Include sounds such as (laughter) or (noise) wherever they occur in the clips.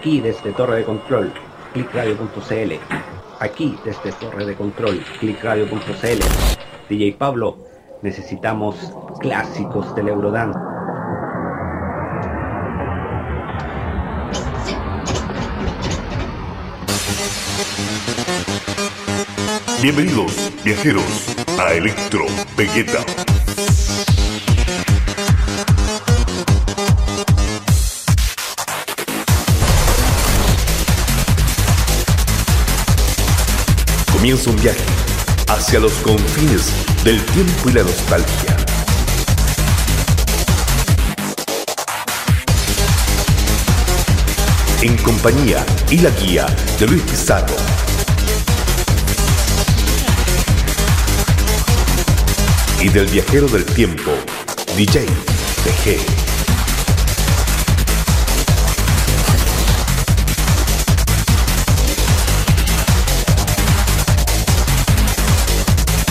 Aquí desde Torre de Control, clickradio.cl. Aquí desde Torre de Control, clickradio.cl. DJ Pablo, necesitamos clásicos del Eurodance. Bienvenidos, viajeros, a Electro Vegeta. Comienza un viaje hacia los confines del tiempo y la nostalgia. En compañía y la guía de Luis Pizarro. Y del viajero del tiempo, DJ PG.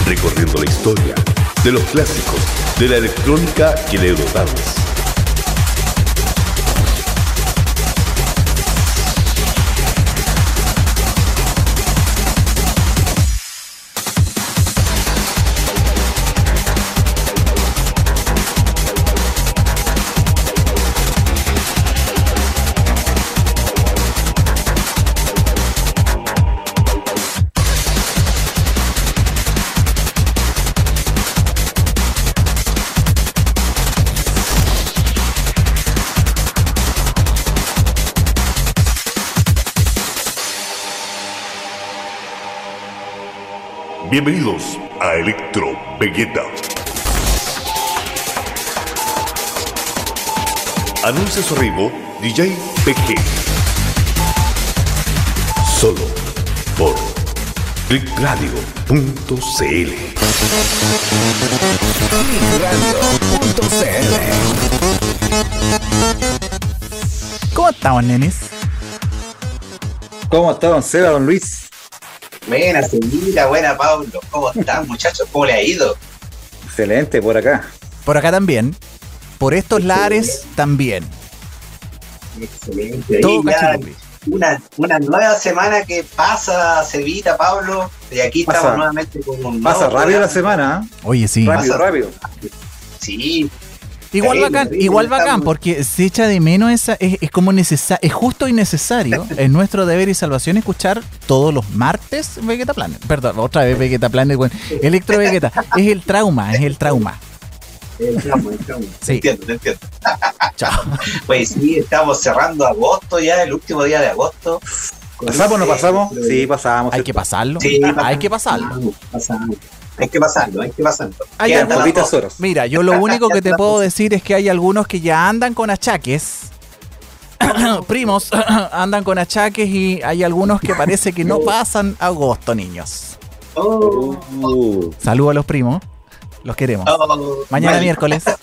Recorriendo la historia de los clásicos de la electrónica y el Eurodance. Bienvenidos a Electro Vegeta. Anuncia su arribo DJ PG. Solo por clickradio.cl. ¿Cómo estamos, nenes? ¿Cómo está don Seba, don Luis? Buena, señorita, buena, Pablo. ¿Cómo están, muchachos? ¿Cómo le ha ido? Excelente, por acá. Por acá también. Por estos lares también. Excelente. Todo una, una nueva semana que pasa, Sevita, Pablo. Y aquí Pasa- estamos nuevamente con un Pasa rápido la semana, ¿eh? Oye, sí. Rápido, Pasa- rápido. Sí, Igual bacán, igual bacán, estamos- porque se echa de menos esa, es, es como necesario, es justo y necesario, (laughs) es nuestro deber y salvación escuchar todos los martes Vegeta Planet. Perdón, otra vez Vegeta Planet, bueno, Electro Vegeta, es el trauma, es el trauma. el tramo, el tramo. Sí. Te entiendo, te entiendo. (laughs) Chao. (laughs) Pues sí, estamos cerrando agosto ya, el último día de agosto. ¿Pasamos o no pasamos? Sí, pasamos. Hay que pasarlo. Sí, Hay que pasarlo. pasamos, pasamos. Hay que pasarlo, hay que pasarlo. Hay. Mira, yo lo (laughs) único que te puedo decir es que hay algunos que ya andan con achaques. (coughs) Primos (coughs) andan con achaques y hay algunos que parece que no pasan agosto, niños. Oh, Saludos a los primos. Los queremos. oh, Mañana miércoles. (laughs)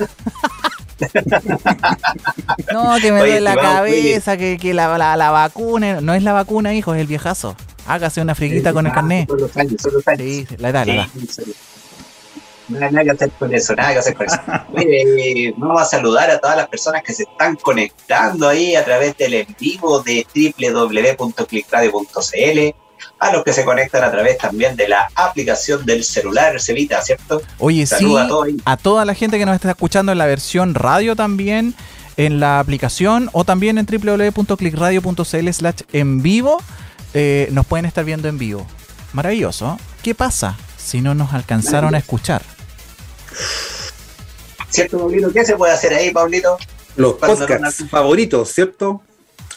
No, que me duele la cabeza, que, que la, la, la vacuna. No es la vacuna, hijo, es el viejazo. Hágase una friguita con el carnet. Son los años, son los años. Sí, la edad, la edad. Sí, sí. Nada, que hacer con eso, nada que hacer con eso. Oye, vamos a saludar a todas las personas que se están conectando ahí a través del en vivo de www.clickradio.cl, a los que se conectan a través también de la aplicación del celular, Cevita, ¿cierto? Oye, sí, Saluda a todos a toda la gente que nos está escuchando en la versión radio también, en la aplicación o también en www.clickradio.cl slash en vivo, eh, nos pueden estar viendo en vivo. Maravilloso. ¿Qué pasa si no nos alcanzaron a escuchar? ¿Cierto, Pablito? ¿Qué se puede hacer ahí, Pablito? los podcasts no- favoritos, ¿cierto?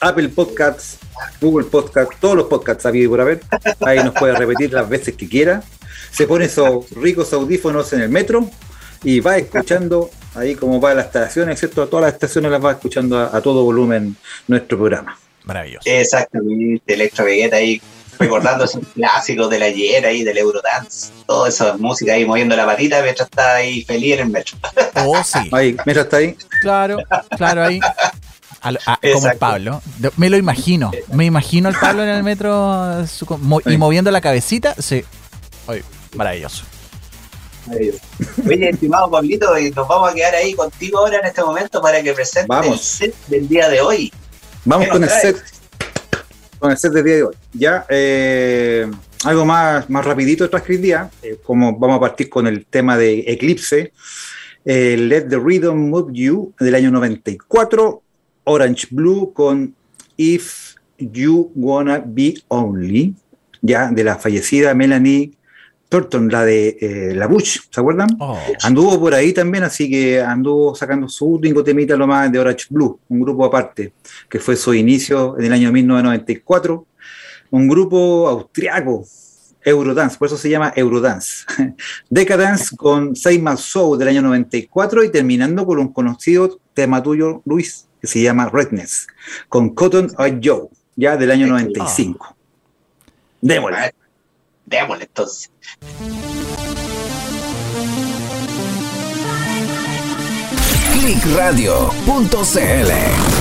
Apple Podcasts, Google Podcasts, todos los podcasts habido y por haber. Ahí nos puede repetir las veces que quiera. Se pone esos ricos audífonos en el metro y va escuchando ahí como va las estaciones, ¿cierto? Todas las estaciones las va escuchando a, a todo volumen nuestro programa. Maravilloso. Exactamente, Electro Vegeta ahí recordando esos clásicos del ayer ahí, del Eurodance, toda esa música ahí moviendo la patita mientras está ahí feliz en el metro. Oh, sí. Ahí, mira, está ahí. Claro, claro, ahí. Al- a- como. Pablo. De- Me lo imagino. Me imagino al Pablo en el metro su- mo- y moviendo la cabecita. Sí. Oye, maravilloso. Oye, estimado Pablito, y nos vamos a quedar ahí contigo ahora en este momento para que presentes Vamos. el set del día de hoy. Vamos ¿Qué con el set. Con el set de día de hoy. Ya, eh, algo más, más rapidito de Transcript Día, eh, como vamos a partir con el tema de Eclipse, eh, Let the Rhythm Move You del año 94, Orange Blue con If You Wanna Be Only, ya de la fallecida Melanie Thornton, la de eh, La Bush, ¿se acuerdan? Oh. Anduvo por ahí también, así que anduvo sacando su último temita lo más de Orange Blue, un grupo aparte, que fue su inicio en el año 1994, un grupo austriaco, Eurodance, por eso se llama Eurodance. (laughs) Decadence con Seymour Soul del año 94 y terminando con un conocido tema tuyo, Luis, que se llama Redness, con Cotton Eye Joe, ya del año 95. Démosle. Démosle entonces. clickradio.cl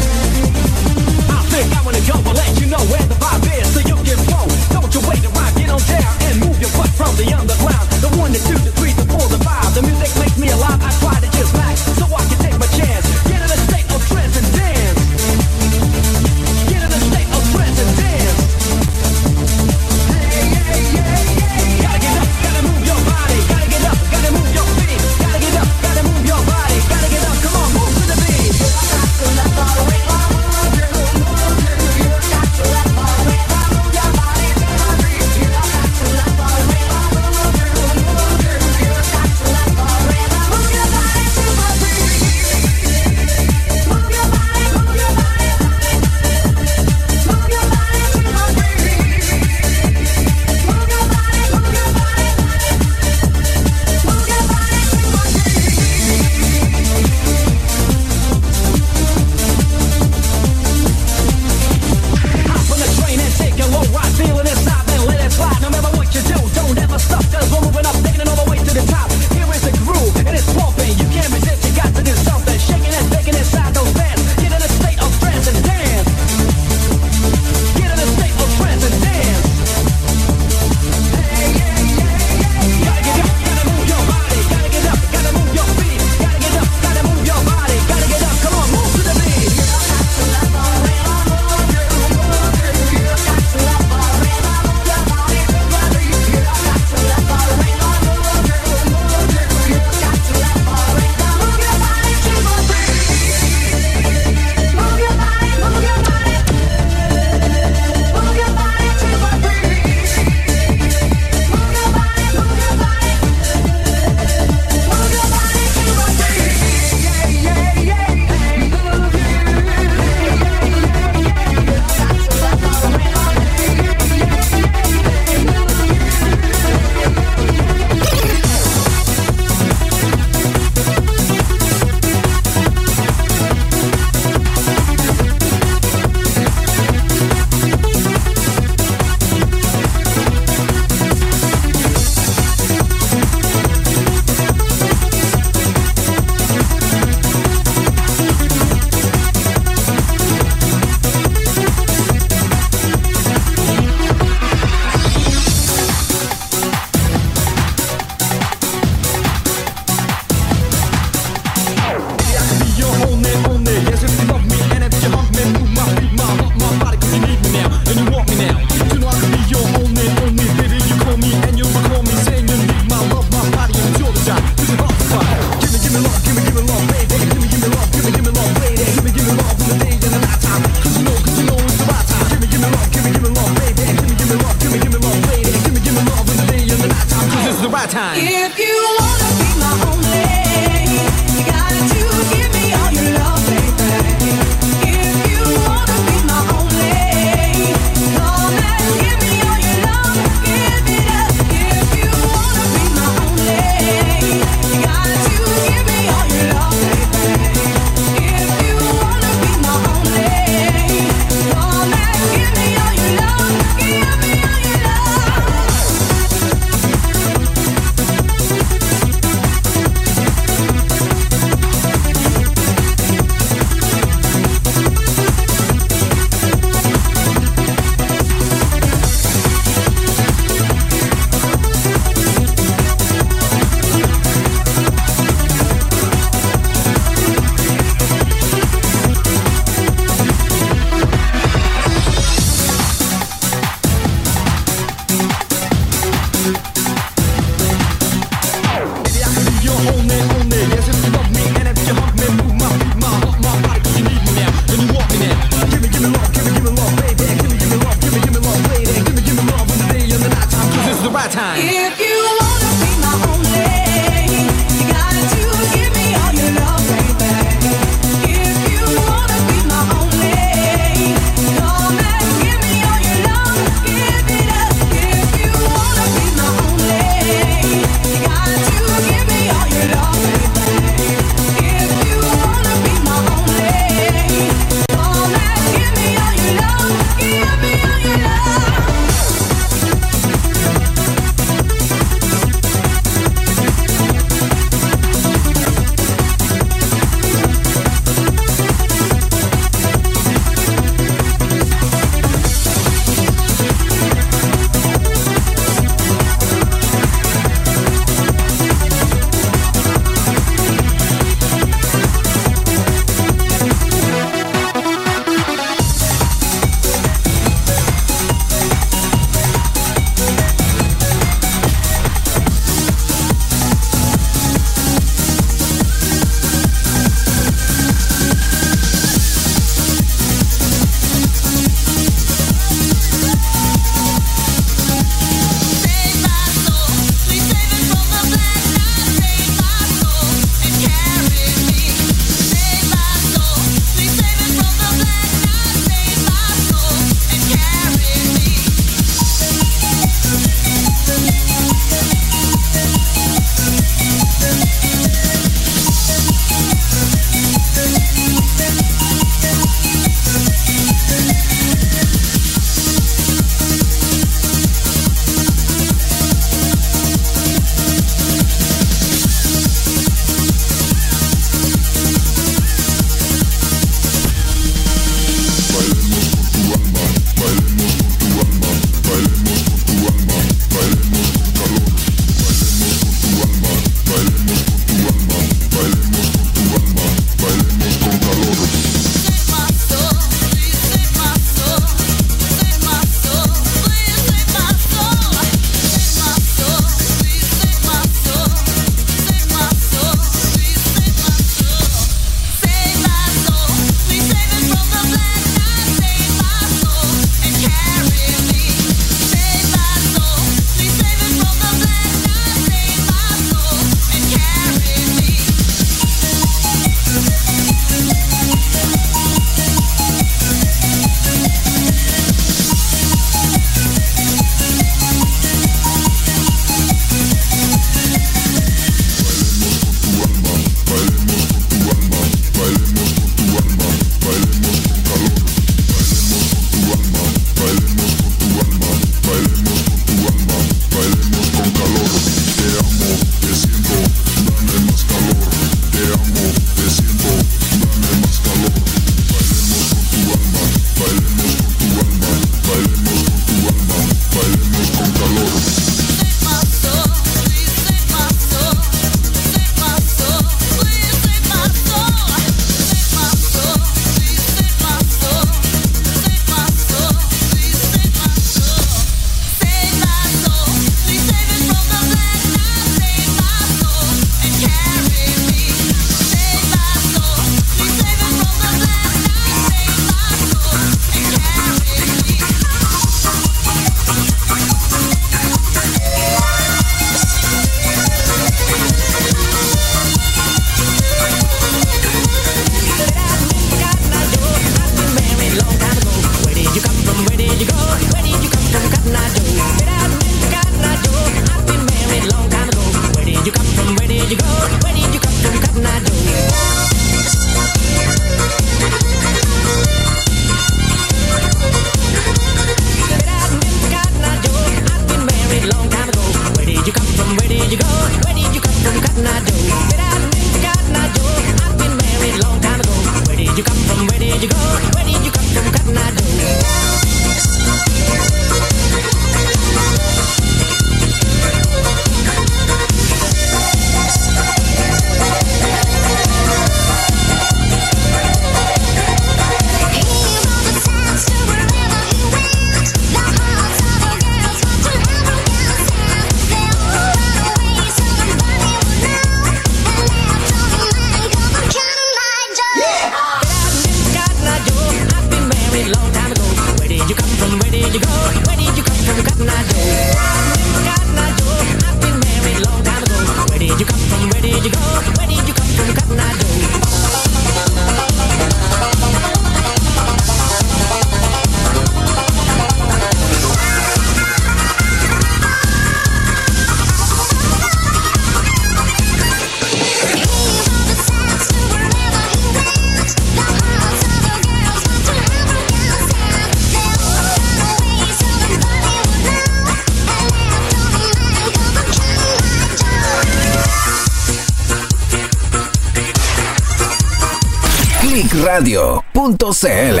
clickradio.cl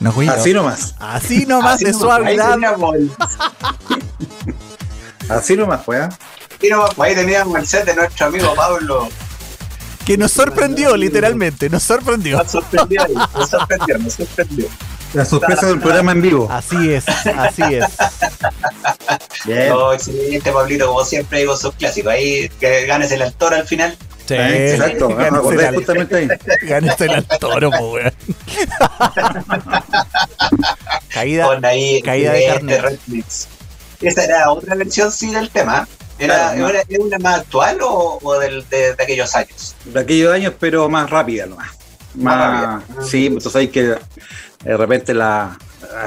No. Así nomás. Así nomás Así de suavidad. Así nomás, pues. ¿ah? ahí nomás, ahí teníamos el set de nuestro amigo Pablo. Que nos sorprendió, literalmente. Nos sorprendió. Nos sorprendió, ahí, nos sorprendió, nos sorprendió. La sorpresa del programa en vivo. Así es, así es. Bien. No, excelente, Pablito, como siempre digo, sus clásicos. Ahí que ganes el actor al final. Sí, Eh, Exacto, me gánese acordé el- justamente ahí. (laughs) gánese el toro, po, weón. (laughs) Caída. Con ahí caída de excelente carnet. remix. Esa era otra versión, sí, del tema. ¿Era, Claro, no. era, era una más actual o, o del, de, de aquellos años? De aquellos años, pero más rápida nomás. Más Más, rápida. sí, pues tú sabes que de repente la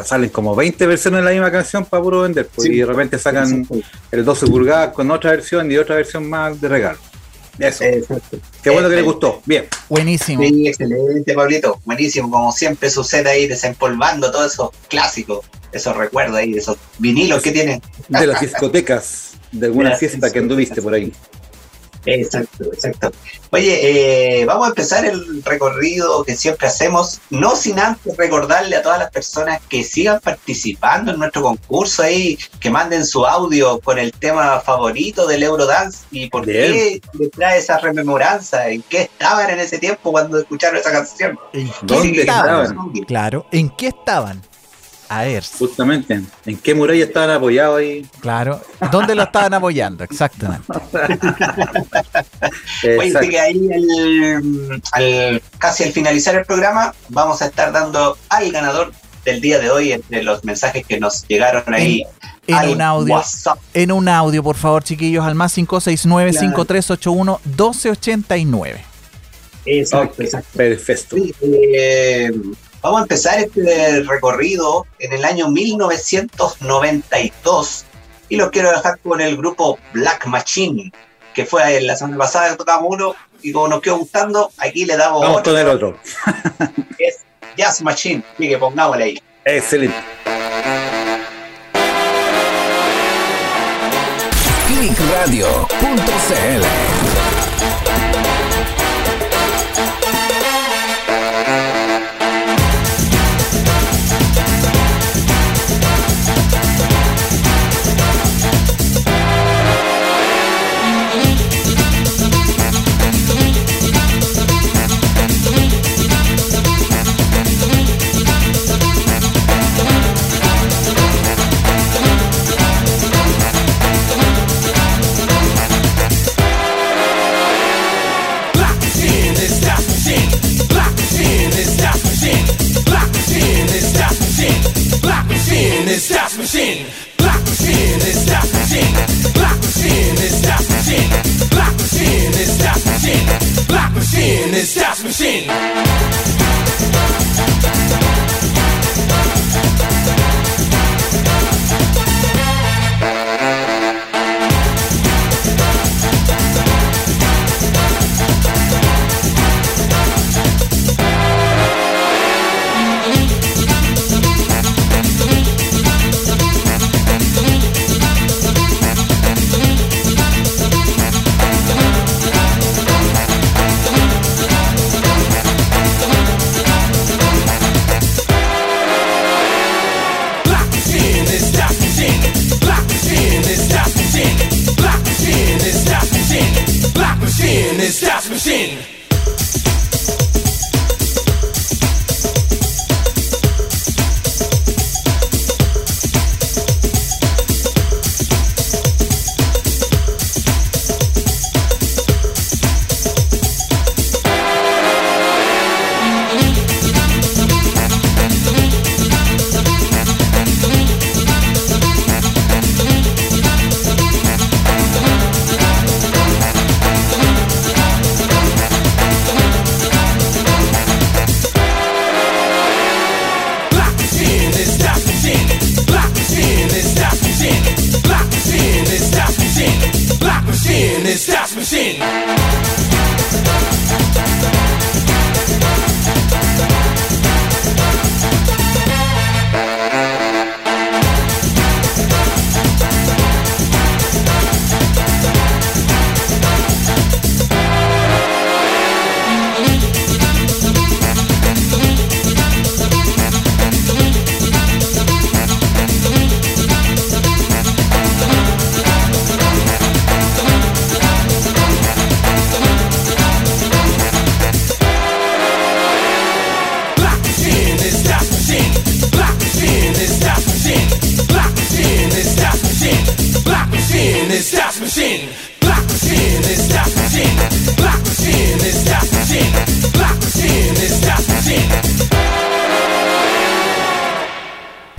salen como 20 versiones de la misma canción para puro vender, pues, Sí. y de repente sacan el 12 pulgadas con otra versión y otra versión más de regalo. Eso. Exacto. Qué bueno que le Eh, gustó. Bien. Buenísimo. Sí, excelente, Pablito. Buenísimo, como siempre sucede ahí desempolvando todos esos clásicos, esos recuerdos ahí, esos vinilos que tiene. De las discotecas, de alguna (laughs) Gracias, fiesta que anduviste por ahí. Exacto, exacto. Oye, eh, vamos a empezar el recorrido que siempre hacemos, no sin antes recordarle a todas las personas que sigan participando en nuestro concurso ahí, que manden su audio con el tema favorito del Eurodance y por Bien. qué les trae esa rememoranza, en qué estaban en ese tiempo cuando escucharon esa canción. ¿En qué estaban? Claro, ¿en qué estaban? A ver, Justamente. ¿En qué muralla estaban apoyados ahí? claro. ¿Dónde lo estaban apoyando? Exactamente. (laughs) Oye, que ahí al, al- casi al finalizar el programa vamos a estar dando al ganador del día de hoy entre los mensajes que nos llegaron ahí En un audio. WhatsApp. En un audio, por favor, chiquillos, al más 569-5381-1289. Exacto, Ok, exacto. Perfecto. Sí, eh, vamos a empezar este recorrido en el año 1992 y lo quiero dejar con el grupo Black Machine, que fue la semana pasada que tocamos uno y como nos quedó gustando, aquí le damos Vamos otro, con el otro. (laughs) es Jazz Machine, así que pongámosle ahí. Excelente. clickradio.cl win.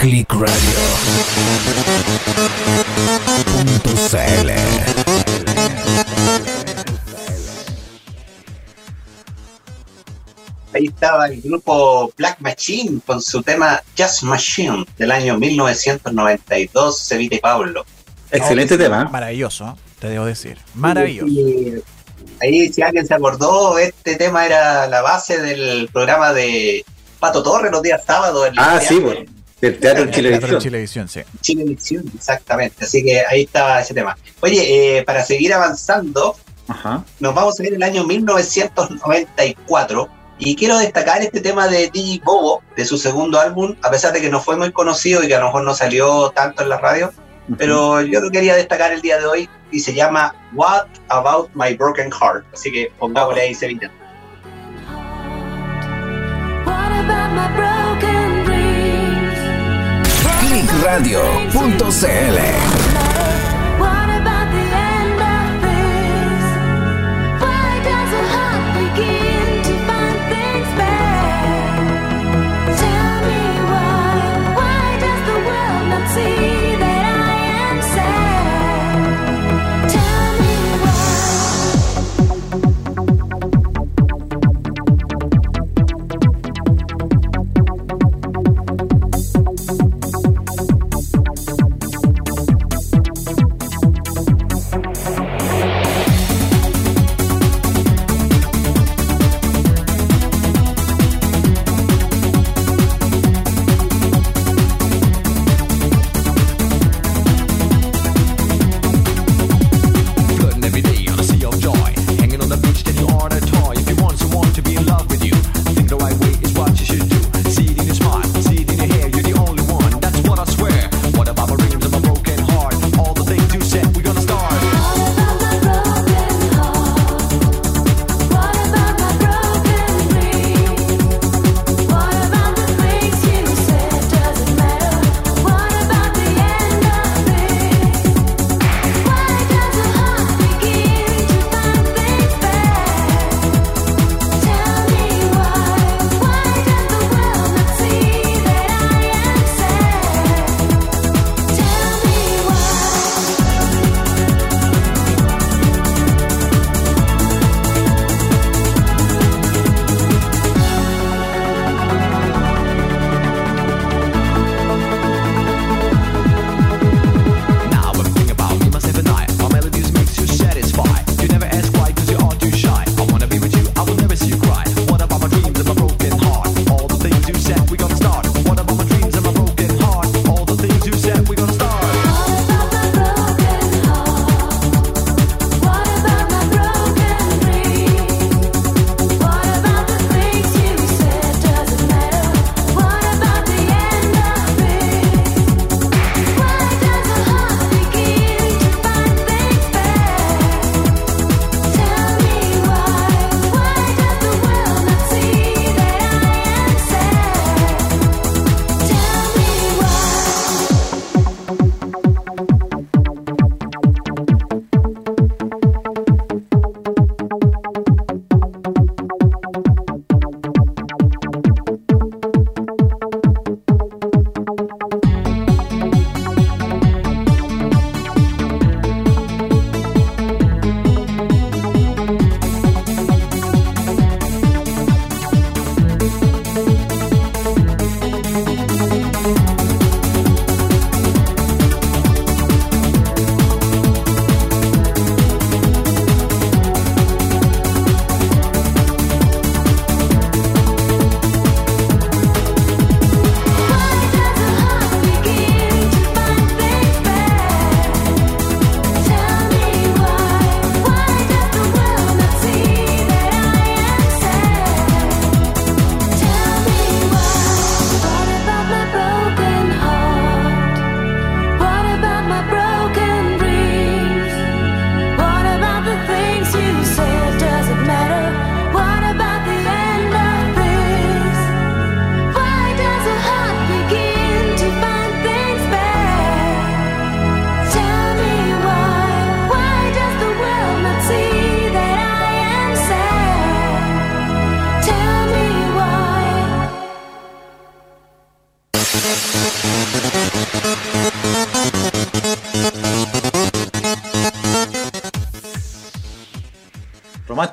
Click Radio. Punto CL. Ahí estaba el grupo Black Machine con su tema Just Machine del año 1992, Sevita y Pablo. Excelente tema. Maravilloso, te debo decir. Maravilloso. Y ahí, si alguien se acordó, este tema era la base del programa de Pato Torre los días sábados. en el Ah, sí, bueno. Del Teatro en Teatro Chilevisión. Chilevisión, sí. Chilevisión, exactamente. Así que ahí estaba ese tema. Oye, eh, para seguir avanzando, Ajá. nos vamos a ir el año 1994 y quiero destacar este tema de DJ Bobo, de su segundo álbum, a pesar de que no fue muy conocido y que a lo mejor no salió tanto en la radio, pero yo lo quería destacar el día de hoy y se llama What About My Broken Heart. Así que pongámosle ahí, Sevilla. What about my? Clickradio.cl.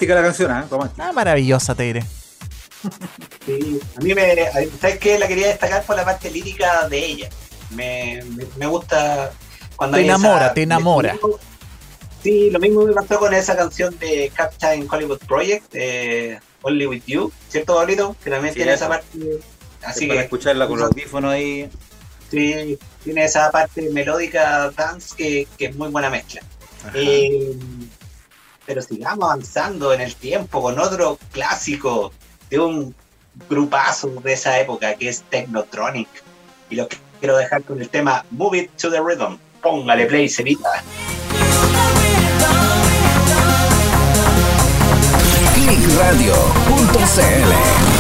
Romántica la canción, ¿ah? Romántica. Ah, maravillosa, Teire. Sí, a mí me. ¿Sabes qué? La quería destacar por la parte lírica de ella. Me, me, me gusta cuando Te hay esa- enamora, te enamora. Sí, lo mismo me pasó con esa canción de Captain Hollywood Project, eh, Only With You, ¿cierto, Pablito? Que también Sí, tiene eso. esa parte. Así para que escucharla con los audífonos ahí. sí, tiene esa parte melódica dance que, que es muy buena mezcla. Ajá. Eh, pero sigamos avanzando en el tiempo con otro clásico de un grupazo de esa época que es Technotronic. Y lo que quiero dejar con el tema Move It to the Rhythm. Póngale play, Sevita. Clickradio.cl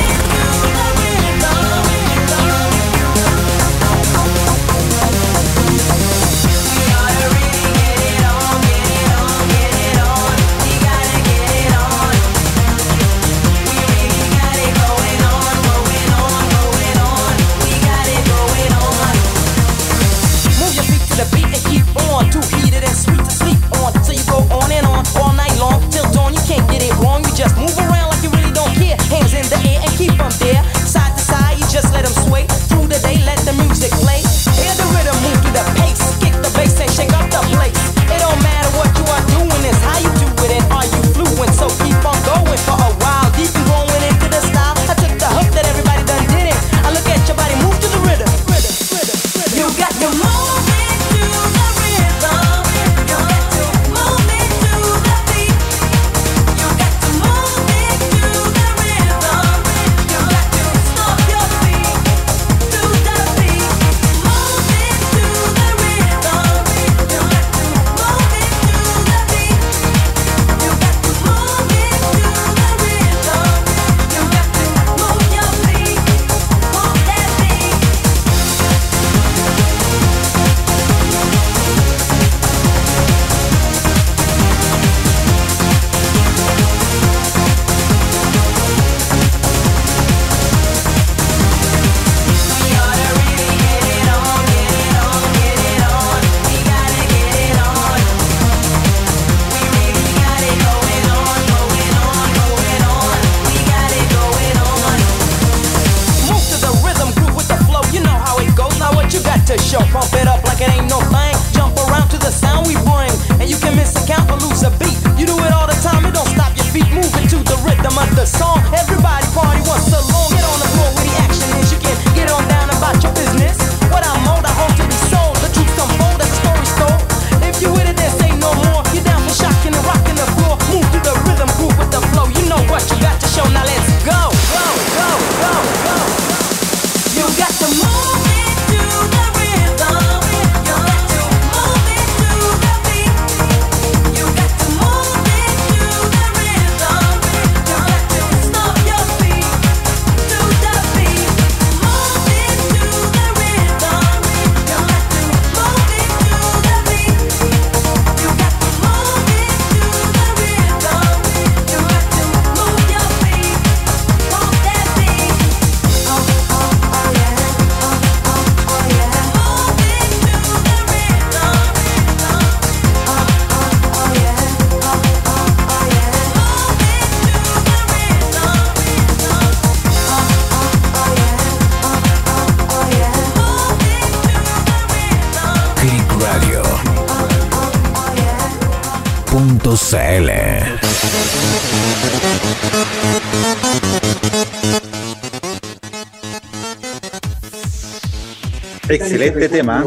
Excelente tema.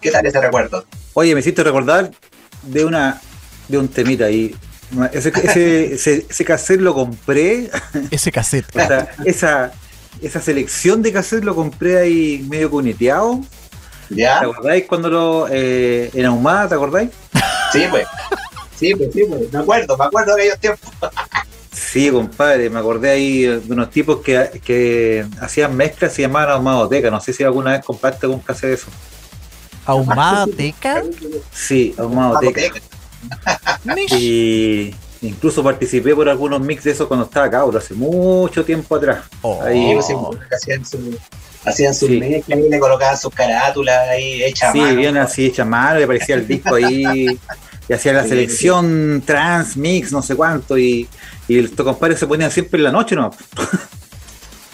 ¿Qué tal ese recuerdo? Oye, me hiciste recordar de una de un temita ahí. Ese, ese, (laughs) ese, ese cassette lo compré. Ese cassette. o sea, esa, esa selección de cassette lo compré ahí medio cuneteado. ¿Ya? ¿Te acordáis cuando lo eh, en Ahumada, ¿te acordáis? Sí, pues. Sí, pues, sí, pues. Me acuerdo, me acuerdo de aquellos tiempos. (laughs) Sí, compadre, me acordé ahí de unos tipos que, que hacían mezclas y se llamaban Ahumadoteca. No sé si alguna vez compraste un cassette de eso. Ahumada teca. Sí, Ahumadoteca. Y incluso participé por algunos mix de eso cuando estaba cabro, hace mucho tiempo atrás. Oh. Ahí, Sí, pues, sí, pues, hacían su, hacían su Sí. mezcla y le colocaban sus carátulas ahí hechas a sí, mano. bien así hecha a mano, le parecía el disco ahí. (laughs) y hacía la selección trans, mix, no sé cuánto, y, y estos compadres se ponían siempre en la noche, ¿no? (laughs)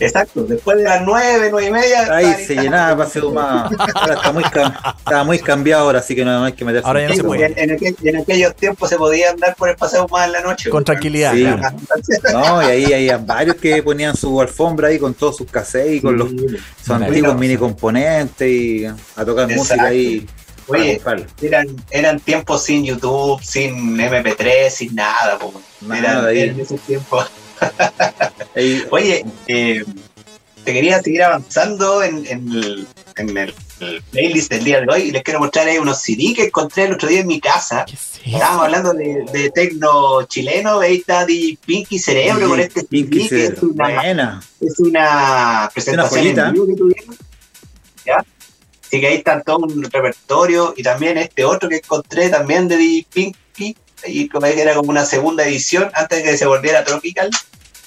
Exacto, después de las nueve, nueve y media. Ahí se llenaba Paseo más. Ahora está muy, está muy cambiado ahora, así que no hay que meterse. Ahora ya no se puede. En, en aquel- en aquellos tiempos se podía andar por el paseo más en la noche. Con tranquilidad. Sí. claro. (laughs) No, y ahí hay varios que ponían su alfombra ahí con todos sus cassettes y con los sus antiguos mini componentes y a tocar Exacto. música ahí. Oye, eran, eran tiempos sin YouTube, sin MP3, sin nada. po. Nada Eran, esos tiempos. (laughs) Oye, eh, te quería seguir avanzando en, en el, en el- el playlist del día de hoy y les quiero mostrar ahí unos CD que encontré el otro día en mi casa. Estábamos hablando de, de tecno chileno, ahí está DJ Pinky Cerebro con este Pinky CD que es una, es una presentación joyita. en vivo que tuvieron. ¿Ya? Así que ahí está todo un repertorio y también este otro que encontré también de DJ Pinky y como que era como una segunda edición antes de que se volviera Tropical.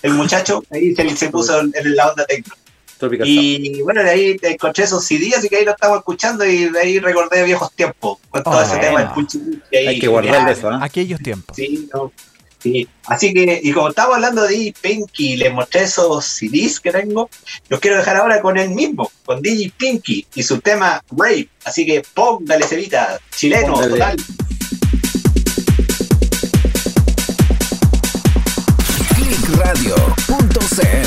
El muchacho ahí se, se puso en, en la onda tecno. Tropical. Y bueno, de ahí encontré esos CD, así que ahí lo estamos escuchando y de ahí recordé viejos tiempos con todo Ah. ese tema del Puchi ahí, Hay que guardar eso, ¿ah? Aquellos tiempos. Sí, no. Sí. Así que, y como estamos hablando de DJ Pinky, les mostré esos CDs que tengo, los quiero dejar ahora con él mismo, con DJ Pinky y su tema Rape. Así que póngale cevita, chileno, Póngale. total. clickradio.cl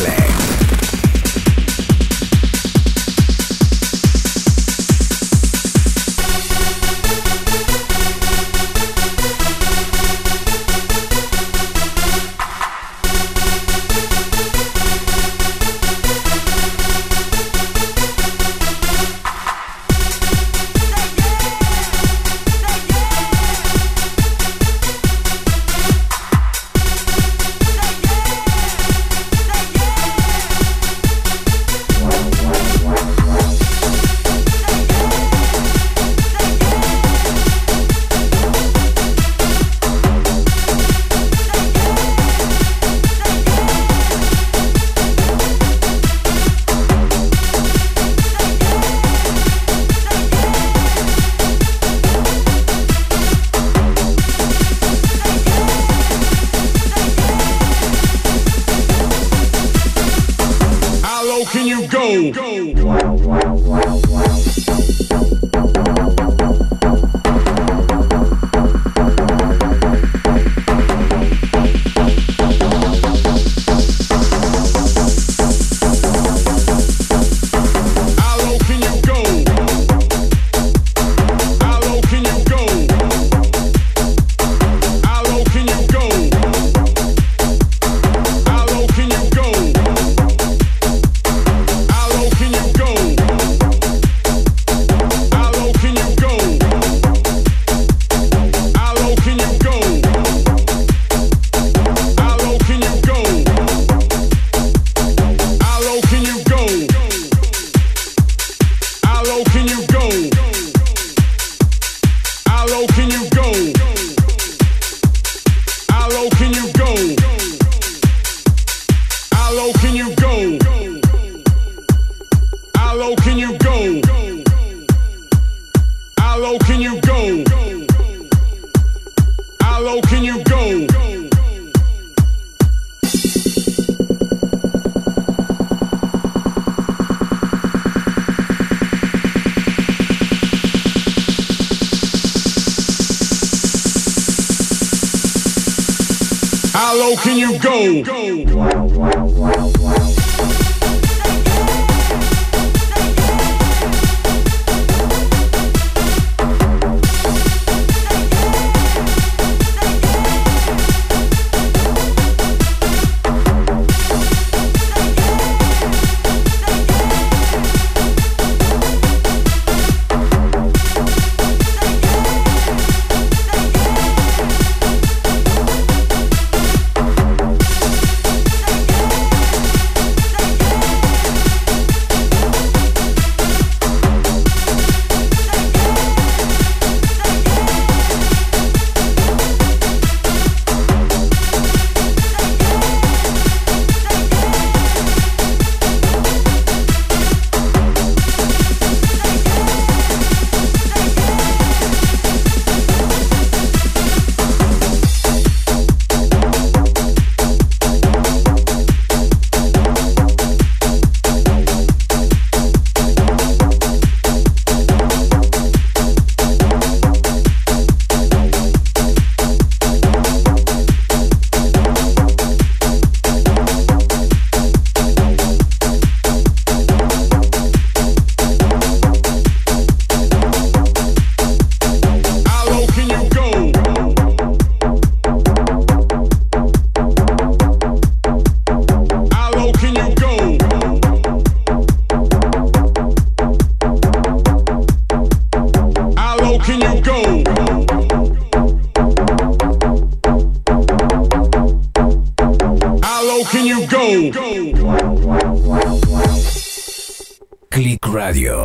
low can you go?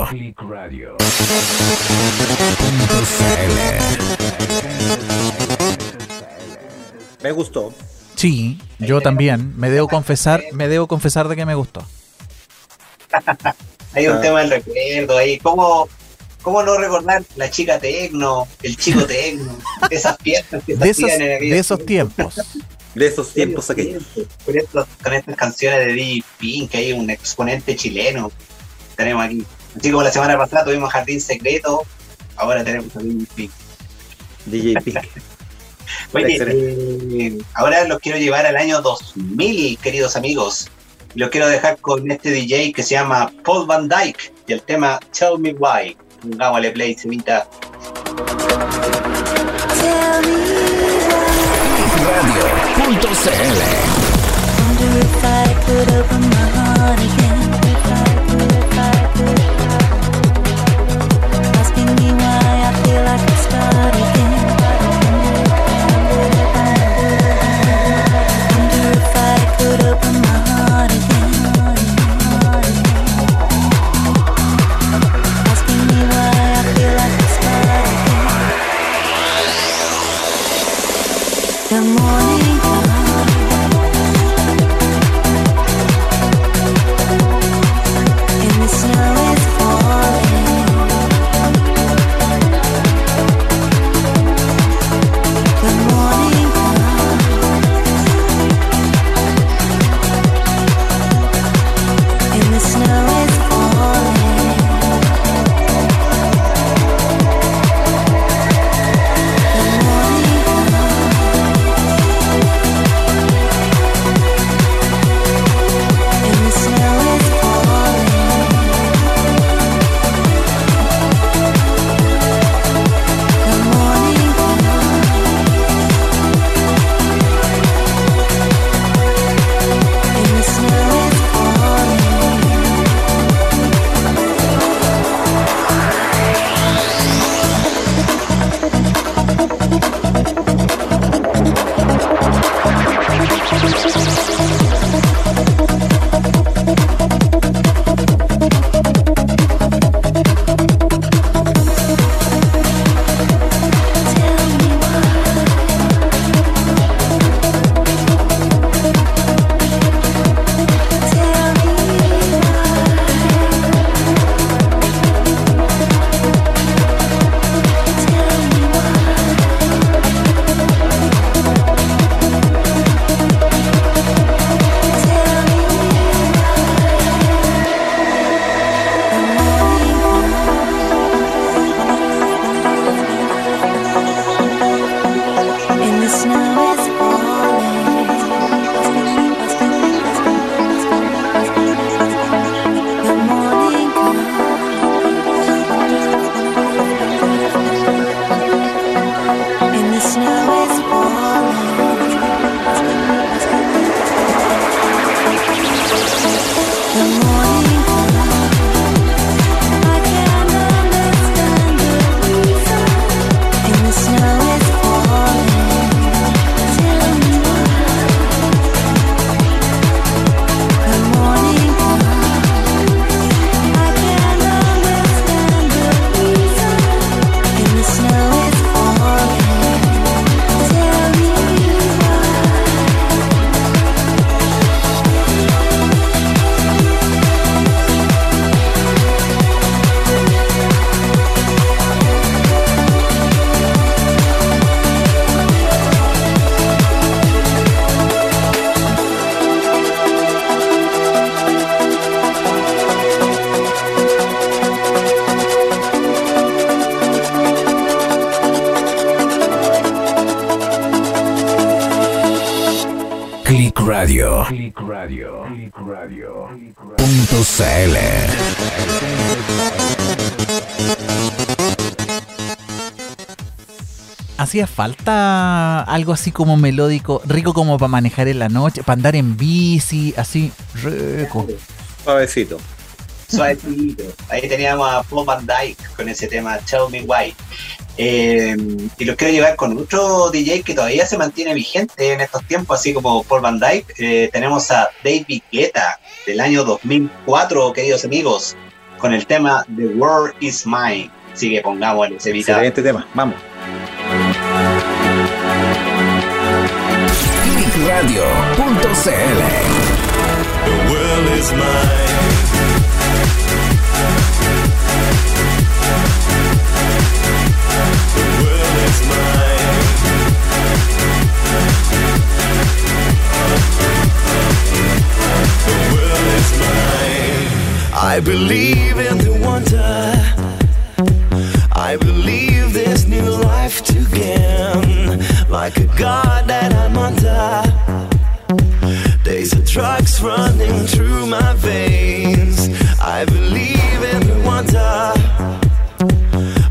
Radio. Me gustó. Sí, yo también. Me debo confesar, me debo confesar de que me gustó. (laughs) Hay un Ah. tema del recuerdo ahí. ¿Cómo, ¿Cómo no recordar la chica tecno, el chico tecno, (laughs) esas piezas que se De esos, hacían en aquellos de esos tiempos. De esos tiempos aquellos. Con, estas canciones de DJ Pink, que hay un exponente chileno. Tenemos aquí. Así como la semana pasada tuvimos Jardín Secreto, ahora tenemos a DJ Pink. DJ Pink. Oye, eh, ahora los quiero llevar al año 2000, queridos amigos. Los quiero dejar con este DJ que se llama Paul Van Dyke y el tema Tell Me Why. Pongámosle play, semita. Tell Hacía falta algo así como melódico, rico como para manejar en la noche, para andar en bici, así, rico. Suavecito. Suavecito. Ahí teníamos a Paul Van Dyke con ese tema Tell Me Why. Eh, y los quiero llevar con otro DJ que todavía se mantiene vigente en estos tiempos, así como Paul Van Dyke. Eh, tenemos a David Guetta del año 2004, queridos amigos, con el tema The World Is Mine. Así que pongamos el Evita. Excelente tema. Vamos. Clickradio.cl The world is mine. The world is mine. The world is mine. I believe in the wonder. I believe this new life to gain. Like a god that I'm under. Drugs running through my veins. I believe in wonder.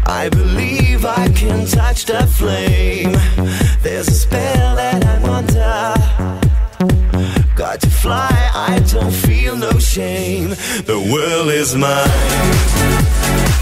I believe I can touch the flame. There's a spell that I'm under. Got to fly, I don't feel no shame. The world is mine.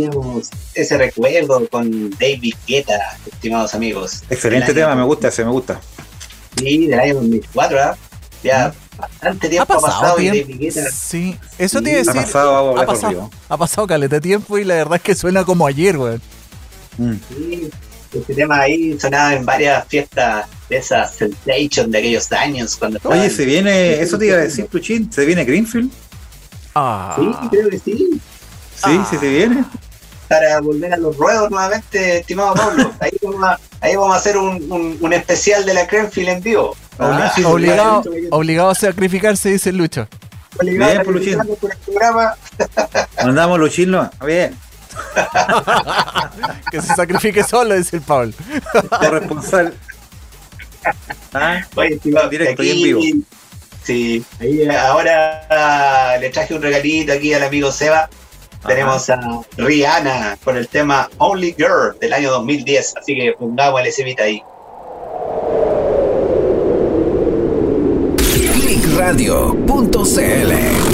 Teníamos ese recuerdo con David Guetta, estimados amigos. Excelente año- tema, me gusta, ese me gusta. Sí, del año 2004, ¿ah? Ya bastante ¿Ha tiempo ha pasado pasado y? David Guetta. Sí, eso iba a Ha pasado ha, pasado, ha pasado caleta de tiempo y la verdad es que suena como ayer, weón. Mm. Sí, este tema ahí sonaba en varias fiestas de esa Sensation de aquellos años. cuando Oye, se viene, eso te iba a decir, Puchín, se viene Greenfield. Ah, Sí, creo que sí. Sí, Ah. sí se viene. Para volver a los ruedos nuevamente, estimado Pablo. (laughs) Ahí vamos a, ahí vamos a hacer un, un- un especial de la Crenfield en vivo. Ah, sí, obligado, obligado, a sacrificarse, dice el Lucho. obligado Bien, a Poluchín. participar por el programa. (laughs) Mandamos los chinos. A ver, Que se sacrifique solo, dice el Paul. (laughs) corresponsal. Ah, Oye, estimado, Directo aquí- y en vivo. Sí, ahí ahora ah, le traje un regalito aquí al amigo Seba. Tenemos a Rihanna con el tema Only Girl del año 2010. Así que pongamos el SBT ahí. Clickradio.cl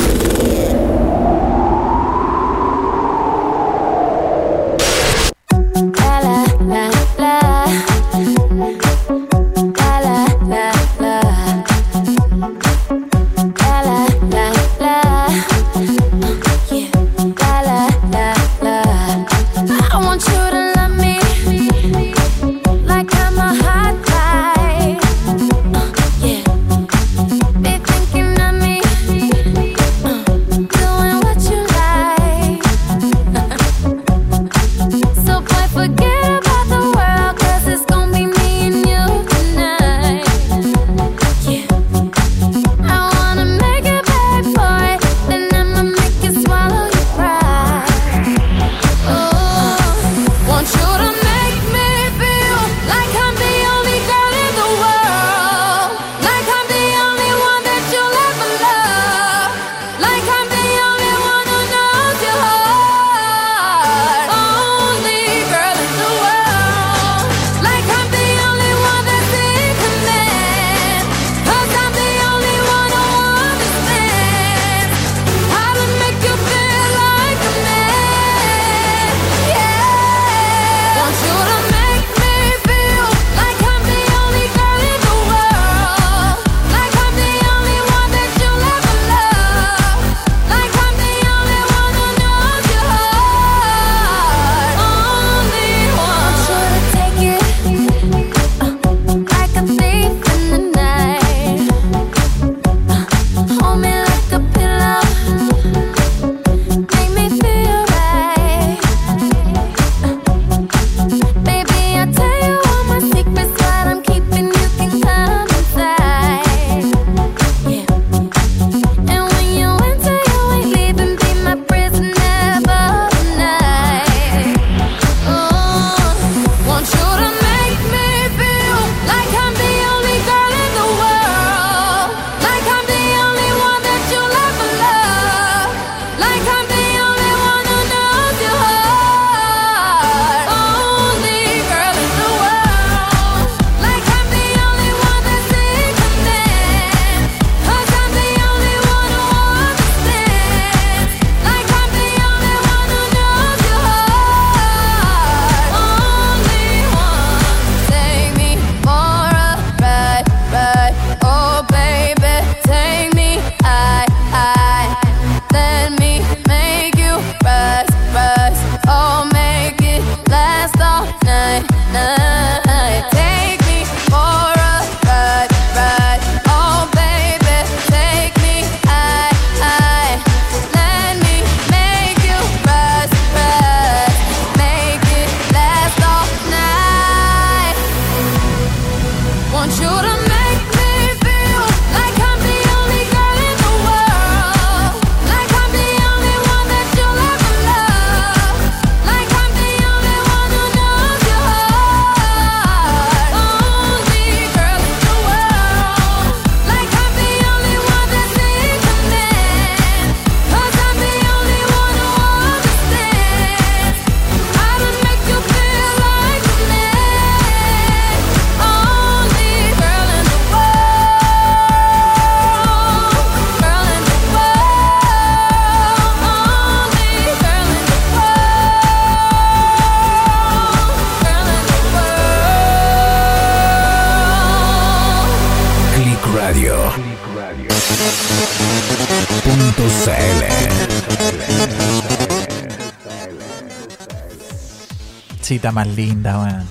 Cita más linda, weón.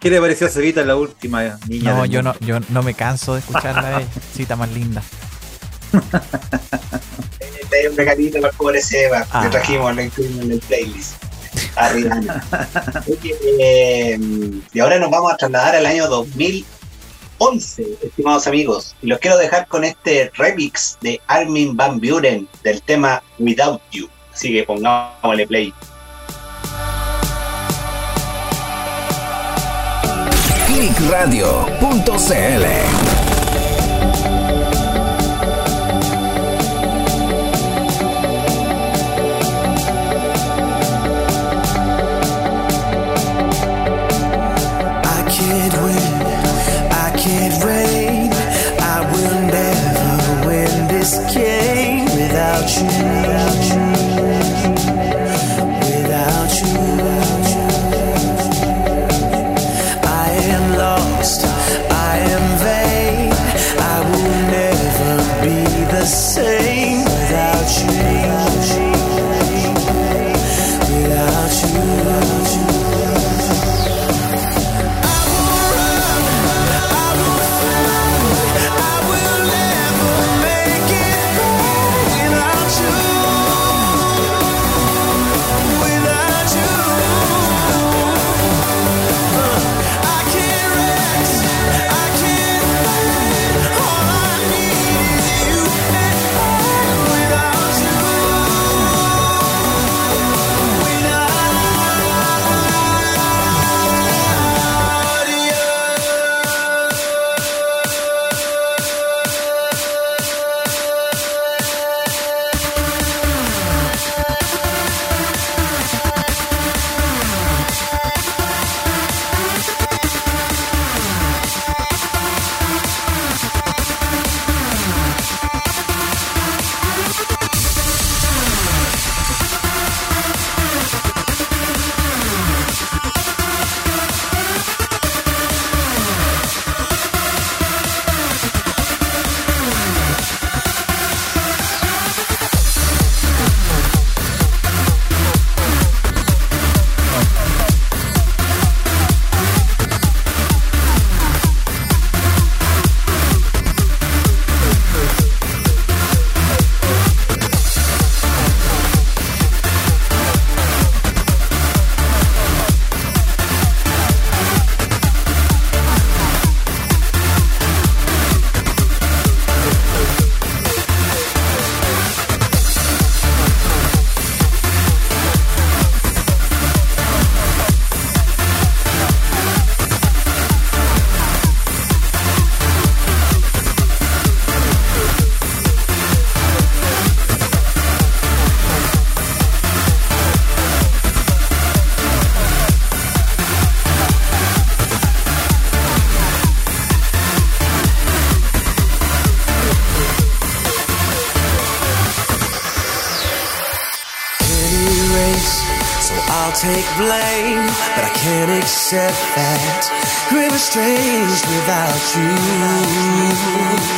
¿Qué le pareció a Cevita la última niña? No, yo mundo? no, yo no me canso de escucharla (laughs) ella. Cita más linda. Te hay un regalito para el pobre Seba. Ah. Le trajimos, lo incluimos en el playlist. A Rihanna. (laughs) Oye, eh, y ahora nos vamos a trasladar al año 2011, estimados amigos. Y los quiero dejar con este remix de Armin Van Buren del tema Without You. Así que pongámosle play. Clickradio.cl steadfast, river strange without you.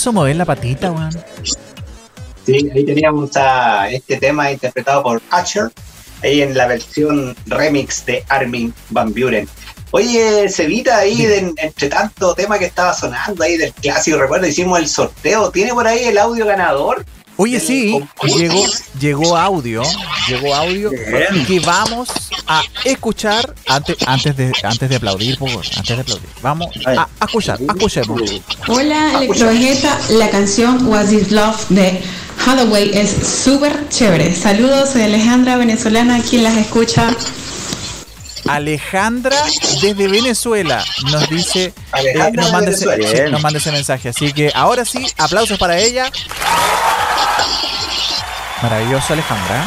Hizo mover la patita, weón. Sí, ahí teníamos a este tema interpretado por Asher, ahí en la versión remix de Armin Van Buren. Oye, Cevita, ahí de- entre tanto tema que estaba sonando ahí del clásico, recuerdo, hicimos el sorteo. ¿Tiene por ahí el audio ganador? Oye, sí, llegó, llegó audio, llegó audio Bien. que vamos a escuchar antes, antes de antes de aplaudir, por favor, antes de aplaudir. Vamos a, a escuchar, escuchemos. Hola Electrovegeta, la canción What Is Love de Hathaway es súper chévere. Saludos, soy Alejandra, venezolana, quien las escucha. Alejandra desde Venezuela nos dice, Alejandra eh, nos, manda ese, nos manda ese mensaje. Así que ahora sí, aplausos para ella. Maravilloso, Alejandra.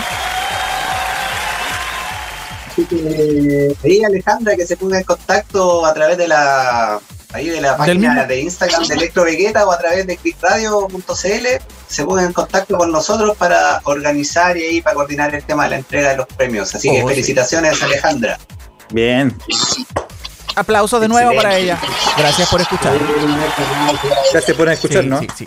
Así que ahí Alejandra que se ponga en contacto a través de la ahí de la página de Instagram de Electro Vegeta o a través de clickradio.cl se ponga en contacto con nosotros para organizar y ahí para coordinar el tema de la entrega de los premios. Así que Oh, sí. felicitaciones Alejandra. Bien. Aplausos de nuevo para ella. Gracias por escuchar. Gracias por escuchar, Sí, ¿no? sí, sí.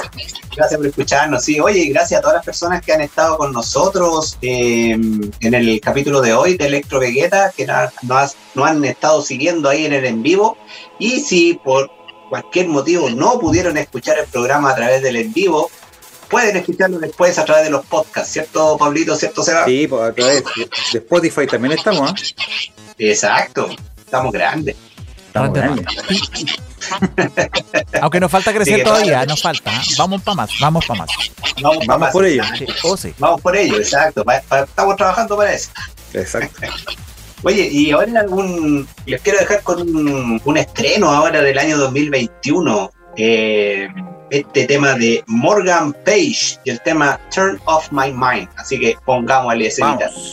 Gracias por escucharnos. Sí, oye, y gracias a todas las personas que han estado con nosotros eh, en el capítulo de hoy de Electro Vegeta, que nos no no han estado siguiendo ahí en el en vivo. Y si por cualquier motivo no pudieron escuchar el programa a través del en vivo, pueden escucharlo después a través de los podcasts, ¿cierto, Pablito? ¿Cierto, Seba? Sí, pues a través de de Spotify también estamos, ¿ah? Exacto. Estamos grandes. Aunque nos falta crecer Sí, todavía, nos falta. ¿eh? Vamos para más, vamos para más. Vamos, pa' Vamos más. por ello. Sí, oh, sí. Vamos por ello, exacto. Estamos trabajando para eso. Exacto. Oye, y ahora algún, les quiero dejar con un, un estreno ahora del año 2021. eh, este tema de Morgan Page y el tema Turn Off My Mind. Así que pongámosle ese Vamos.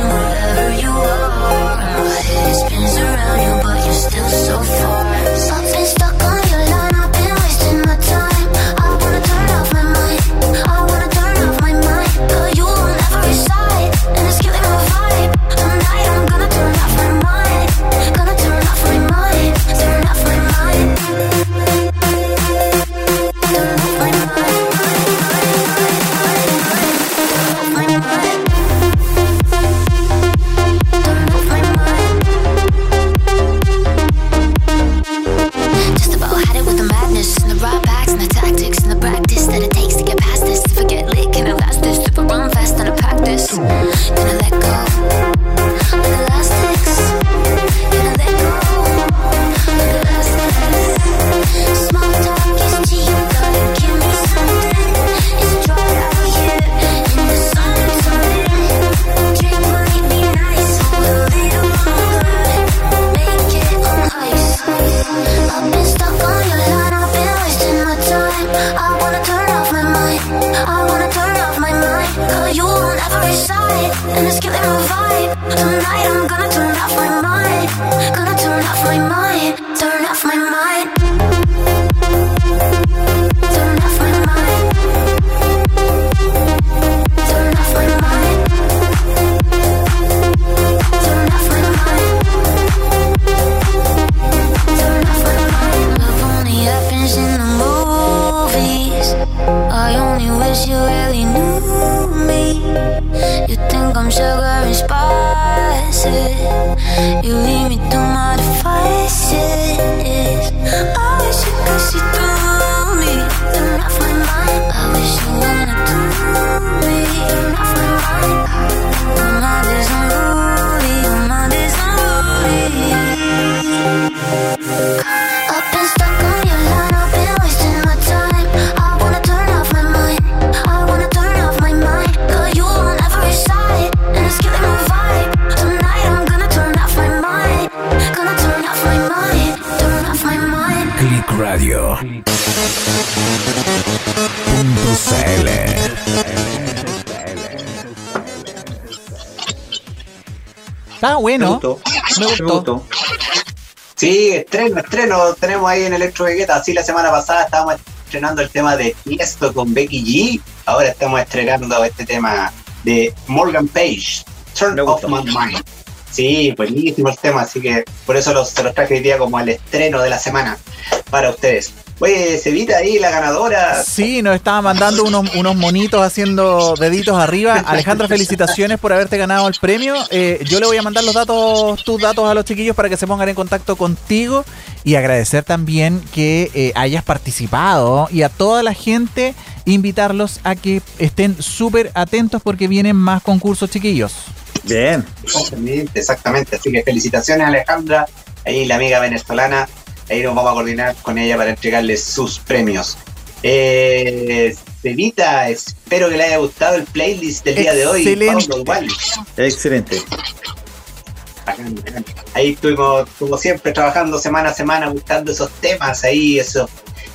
Nation. Estreno, estreno. Tenemos ahí en Electro Vegeta. Así la semana pasada estábamos estrenando el tema de Tiesto con Becky G. Ahora estamos estrenando este tema de Morgan Page, Turn Off. My Mind. Sí, buenísimo el tema, así que por eso los, se los traje hoy día como el estreno de la semana para ustedes. Oye, Cevita ahí, la ganadora. Sí, nos estaba mandando unos, unos monitos haciendo deditos arriba. Alejandra, felicitaciones por haberte ganado el premio. Eh, yo le voy a mandar los datos, tus datos a los chiquillos para que se pongan en contacto contigo y agradecer también que eh, hayas participado y a toda la gente invitarlos a que estén súper atentos porque vienen más concursos chiquillos. Bien. Exactamente, exactamente. Así que felicitaciones Alejandra, ahí la amiga venezolana. Ahí nos vamos a coordinar con ella para entregarle sus premios. Eh, Cevita, espero que le haya gustado el playlist del día de hoy. Excelente. Pablo, igual. Excelente. Ahí estuvimos, como siempre, trabajando semana a semana, buscando esos temas ahí, esos,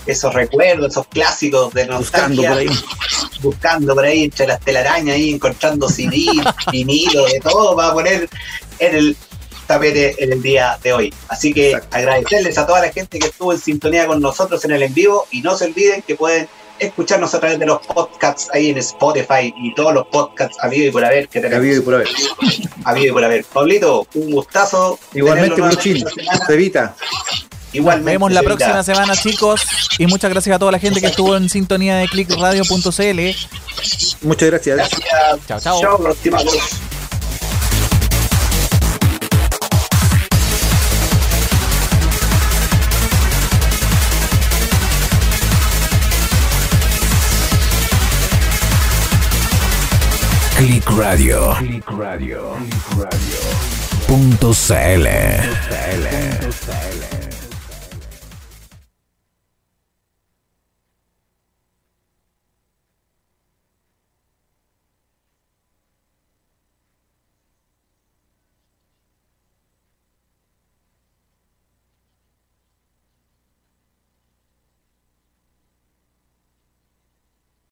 esos recuerdos, esos clásicos de Buscando nostalgia. por ahí. buscando por ahí entre las telarañas ahí, encontrando CD, (laughs) vinilo, de todo para poner en el tapete en el día de hoy. Así que Exacto. agradecerles a toda la gente que estuvo en sintonía con nosotros en el en vivo y no se olviden que pueden escucharnos a través de los podcasts ahí en Spotify y todos los podcasts habido y por haber que tenemos. Habido y por haber. Habido y por haber. Pablito, un gustazo. Igualmente, Bruchín. Cevita. Igualmente. Nos vemos la Cevita. próxima semana, chicos. Y muchas gracias a toda la gente que estuvo en sintonía de clickradio.cl. Muchas gracias. Gracias. Chao, chao. Chao, Click Radio. Click Radio. Click Radio. Punto CL. CL.